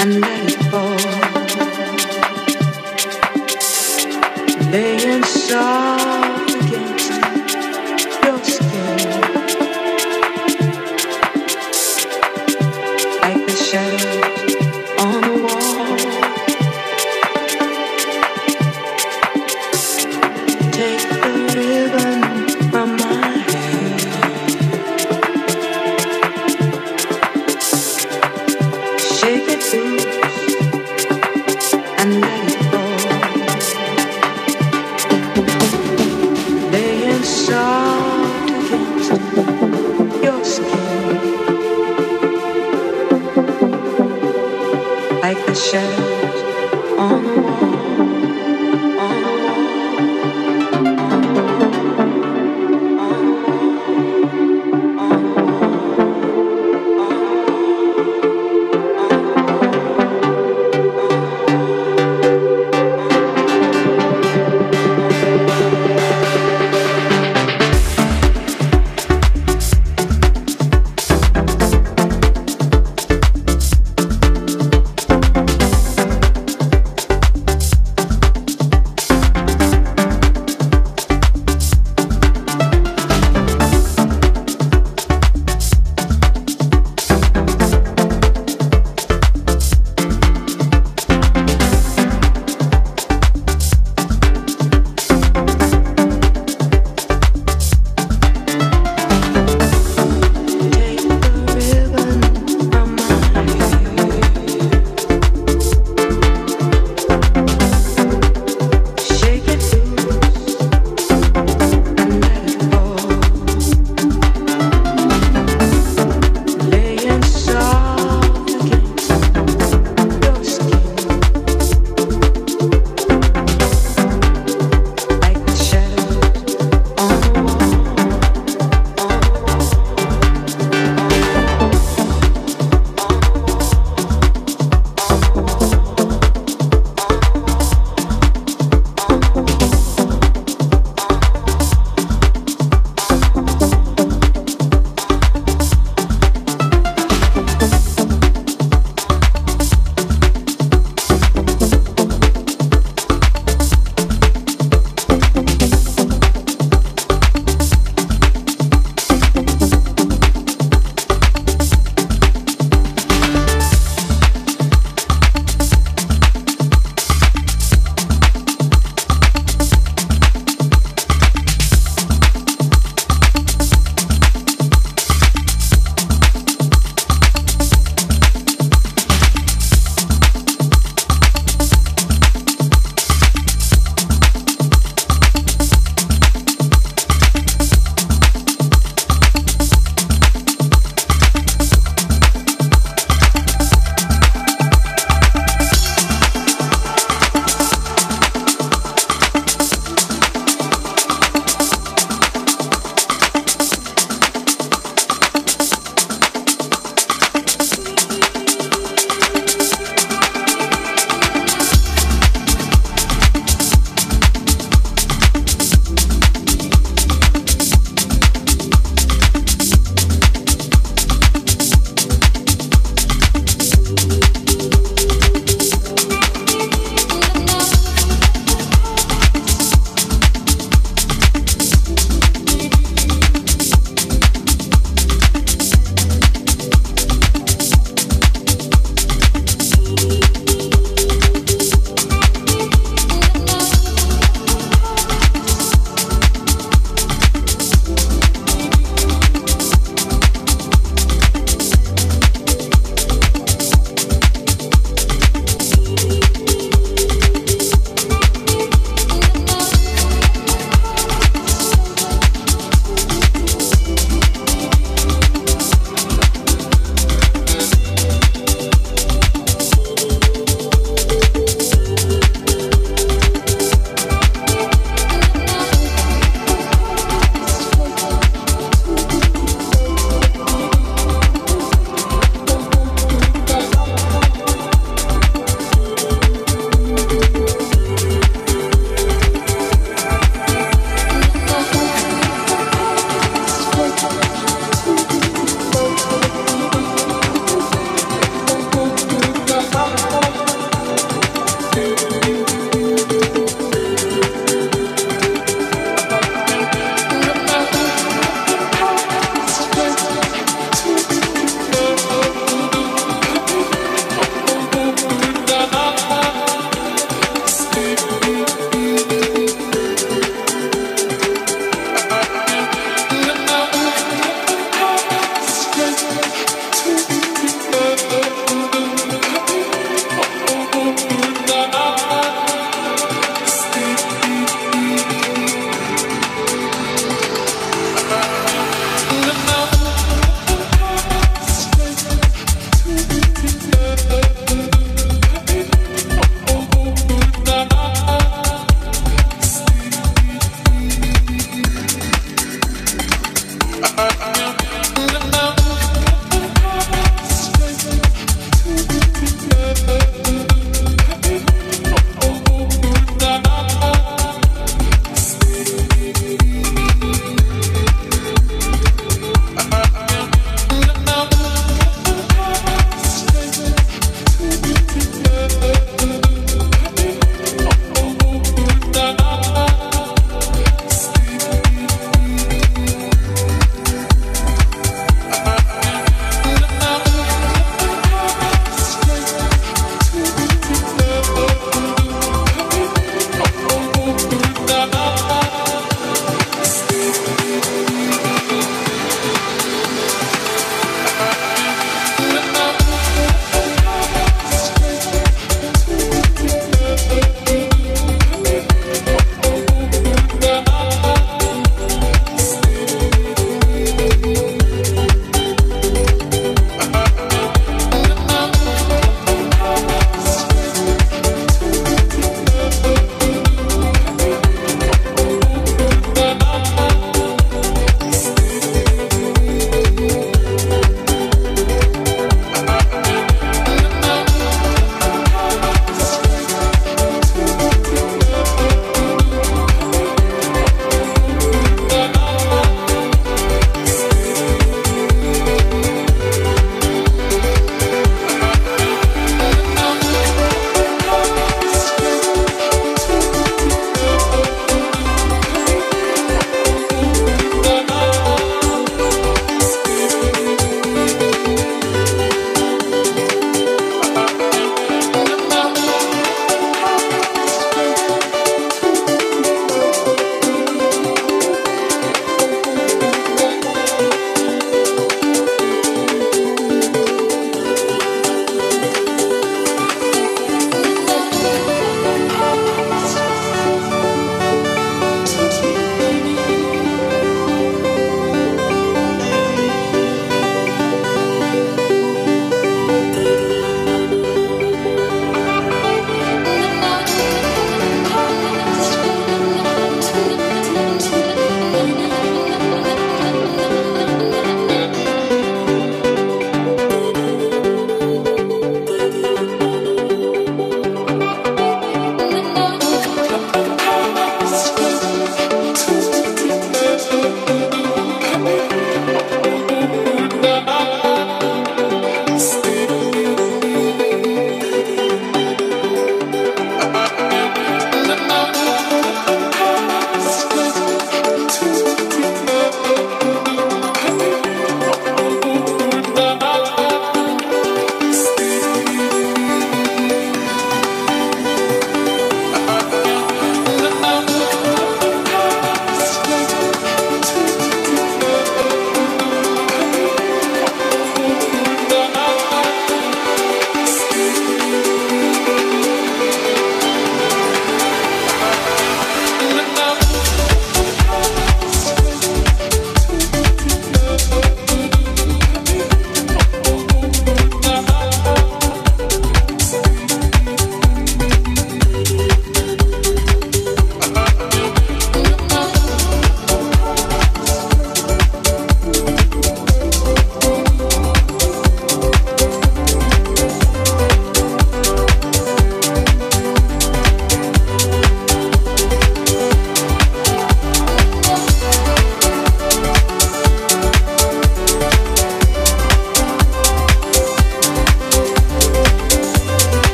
unbearable. Laying soft.